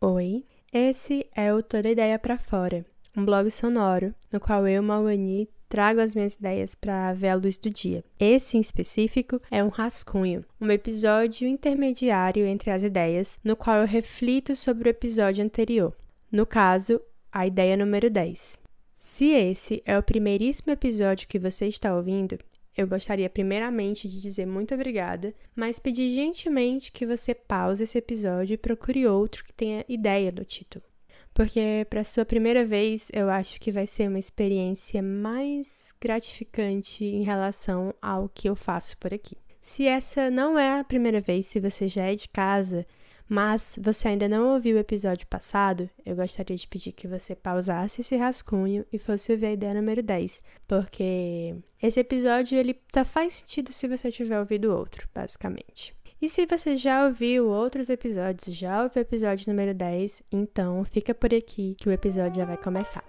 Oi, esse é o Toda Ideia para Fora, um blog sonoro no qual eu, Mauani, trago as minhas ideias para ver a luz do dia. Esse em específico é um rascunho, um episódio intermediário entre as ideias, no qual eu reflito sobre o episódio anterior. No caso, a ideia número 10. Se esse é o primeiríssimo episódio que você está ouvindo, eu gostaria primeiramente de dizer muito obrigada, mas pedir gentilmente que você pause esse episódio e procure outro que tenha ideia do título porque para sua primeira vez eu acho que vai ser uma experiência mais gratificante em relação ao que eu faço por aqui. Se essa não é a primeira vez, se você já é de casa, mas você ainda não ouviu o episódio passado, eu gostaria de pedir que você pausasse esse rascunho e fosse ouvir a ideia número 10, porque esse episódio ele só faz sentido se você tiver ouvido outro, basicamente. E se você já ouviu outros episódios, já ouviu o episódio número 10, então fica por aqui que o episódio já vai começar.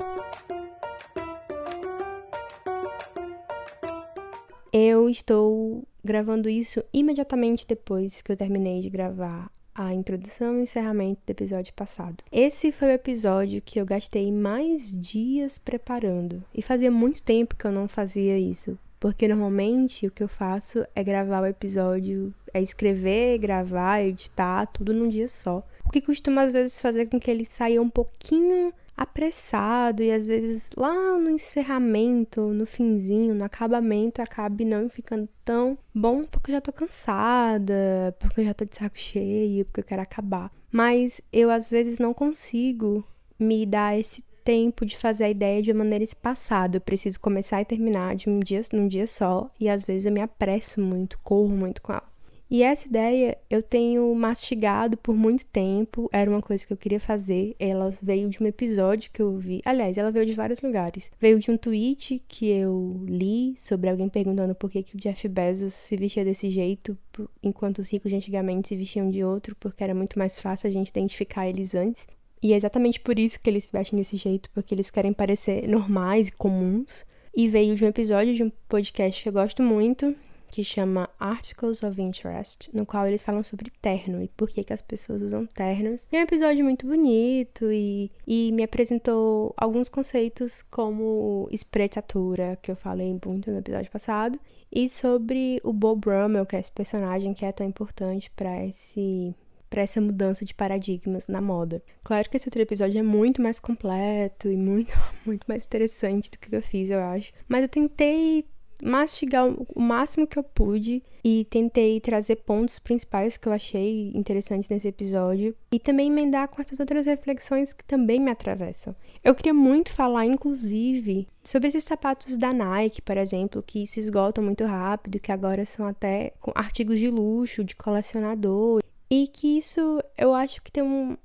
Eu estou gravando isso imediatamente depois que eu terminei de gravar a introdução e encerramento do episódio passado. Esse foi o episódio que eu gastei mais dias preparando e fazia muito tempo que eu não fazia isso, porque normalmente o que eu faço é gravar o episódio, é escrever, gravar, editar, tudo num dia só. O que costuma às vezes fazer com que ele saia um pouquinho apressado e às vezes lá no encerramento, no finzinho, no acabamento, acabe não ficando tão bom porque eu já tô cansada, porque eu já tô de saco cheio, porque eu quero acabar. Mas eu às vezes não consigo me dar esse tempo de fazer a ideia de uma maneira espaçada. Eu preciso começar e terminar de um dia num dia só, e às vezes eu me apresso muito, corro muito com ela. E essa ideia eu tenho mastigado por muito tempo, era uma coisa que eu queria fazer. Ela veio de um episódio que eu vi. Aliás, ela veio de vários lugares. Veio de um tweet que eu li sobre alguém perguntando por que, que o Jeff Bezos se vestia desse jeito, enquanto os ricos de antigamente se vestiam de outro, porque era muito mais fácil a gente identificar eles antes. E é exatamente por isso que eles se vestem desse jeito, porque eles querem parecer normais e comuns. E veio de um episódio de um podcast que eu gosto muito, que chama Articles of Interest, no qual eles falam sobre terno e por que, que as pessoas usam ternos. E é um episódio muito bonito e, e me apresentou alguns conceitos como espreitatura, que eu falei muito no episódio passado, e sobre o Bob Brummel, que é esse personagem que é tão importante para esse para essa mudança de paradigmas na moda. Claro que esse outro episódio é muito mais completo e muito, muito mais interessante do que eu fiz, eu acho. Mas eu tentei mastigar o máximo que eu pude e tentei trazer pontos principais que eu achei interessantes nesse episódio e também emendar com essas outras reflexões que também me atravessam. Eu queria muito falar, inclusive, sobre esses sapatos da Nike, por exemplo, que se esgotam muito rápido, que agora são até artigos de luxo, de colecionador. E que isso eu acho que tem um,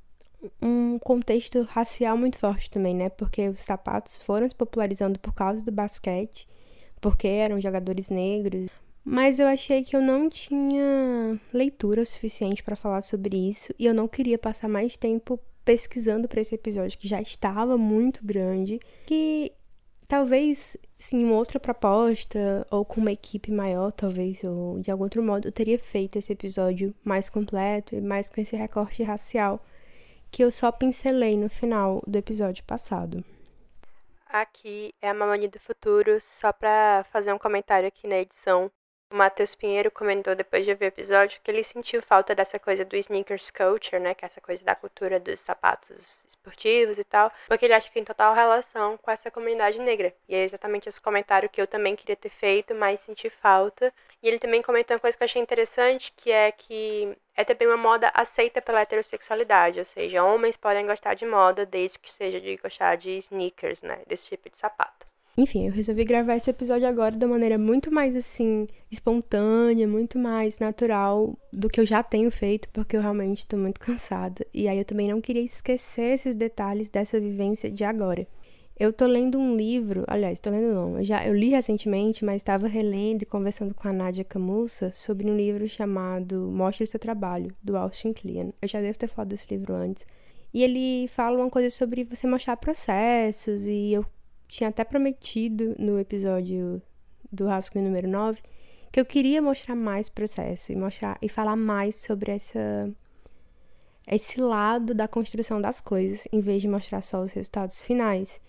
um contexto racial muito forte também, né? Porque os sapatos foram se popularizando por causa do basquete, porque eram jogadores negros. Mas eu achei que eu não tinha leitura suficiente para falar sobre isso e eu não queria passar mais tempo pesquisando para esse episódio que já estava muito grande, que talvez sim uma outra proposta ou com uma equipe maior, talvez ou de algum outro modo, eu teria feito esse episódio mais completo e mais com esse recorte racial que eu só pincelei no final do episódio passado. Aqui é a Mamani do Futuro, só para fazer um comentário aqui na edição o Matheus Pinheiro comentou depois de ver o episódio que ele sentiu falta dessa coisa do sneakers culture, né? Que é essa coisa da cultura dos sapatos esportivos e tal, porque ele acha que tem total relação com essa comunidade negra. E é exatamente esse comentário que eu também queria ter feito, mas senti falta. E ele também comentou uma coisa que eu achei interessante, que é que é também uma moda aceita pela heterossexualidade, ou seja, homens podem gostar de moda desde que seja de gostar de sneakers, né? Desse tipo de sapato. Enfim, eu resolvi gravar esse episódio agora de uma maneira muito mais assim, espontânea, muito mais natural do que eu já tenho feito, porque eu realmente estou muito cansada. E aí eu também não queria esquecer esses detalhes dessa vivência de agora. Eu tô lendo um livro, aliás, tô lendo não, eu já eu li recentemente, mas estava relendo e conversando com a Nádia Camussa sobre um livro chamado Mostre o seu trabalho, do Austin Kleon. Eu já devo ter falado desse livro antes. E ele fala uma coisa sobre você mostrar processos e eu tinha até prometido no episódio do rascunho número 9 que eu queria mostrar mais processo e mostrar e falar mais sobre essa esse lado da construção das coisas, em vez de mostrar só os resultados finais.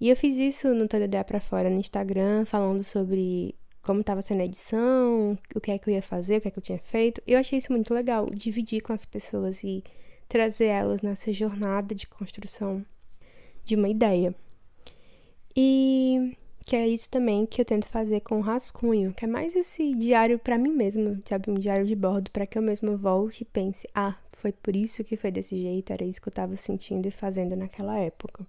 E eu fiz isso no Ideia para Fora no Instagram, falando sobre como estava sendo a edição, o que é que eu ia fazer, o que é que eu tinha feito. Eu achei isso muito legal, dividir com as pessoas e trazer elas nessa jornada de construção de uma ideia. E que é isso também que eu tento fazer com o rascunho, que é mais esse diário para mim mesma, sabe, um diário de bordo para que eu mesma volte e pense: "Ah, foi por isso que foi desse jeito, era isso que eu estava sentindo e fazendo naquela época".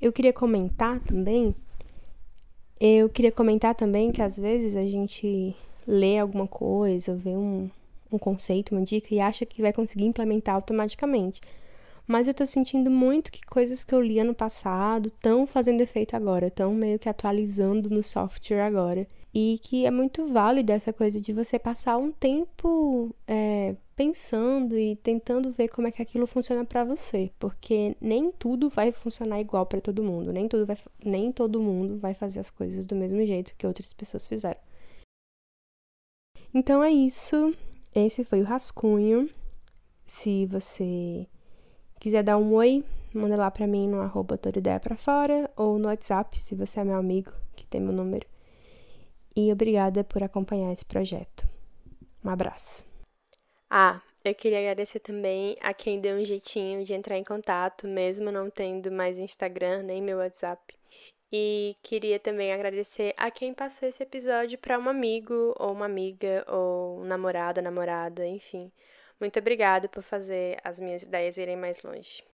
Eu queria comentar também eu queria comentar também que às vezes a gente lê alguma coisa, vê um, um conceito, uma dica e acha que vai conseguir implementar automaticamente. Mas eu tô sentindo muito que coisas que eu li ano passado estão fazendo efeito agora, estão meio que atualizando no software agora. E que é muito válido essa coisa de você passar um tempo é, pensando e tentando ver como é que aquilo funciona para você, porque nem tudo vai funcionar igual para todo mundo, nem, tudo vai, nem todo mundo vai fazer as coisas do mesmo jeito que outras pessoas fizeram. Então é isso. Esse foi o rascunho. Se você quiser dar um oi, manda lá pra mim no arroba toda ideia pra fora ou no WhatsApp, se você é meu amigo, que tem meu número. E obrigada por acompanhar esse projeto. Um abraço. Ah, eu queria agradecer também a quem deu um jeitinho de entrar em contato, mesmo não tendo mais Instagram nem meu WhatsApp. E queria também agradecer a quem passou esse episódio para um amigo, ou uma amiga, ou um namorado, namorada, enfim. Muito obrigado por fazer as minhas ideias irem mais longe.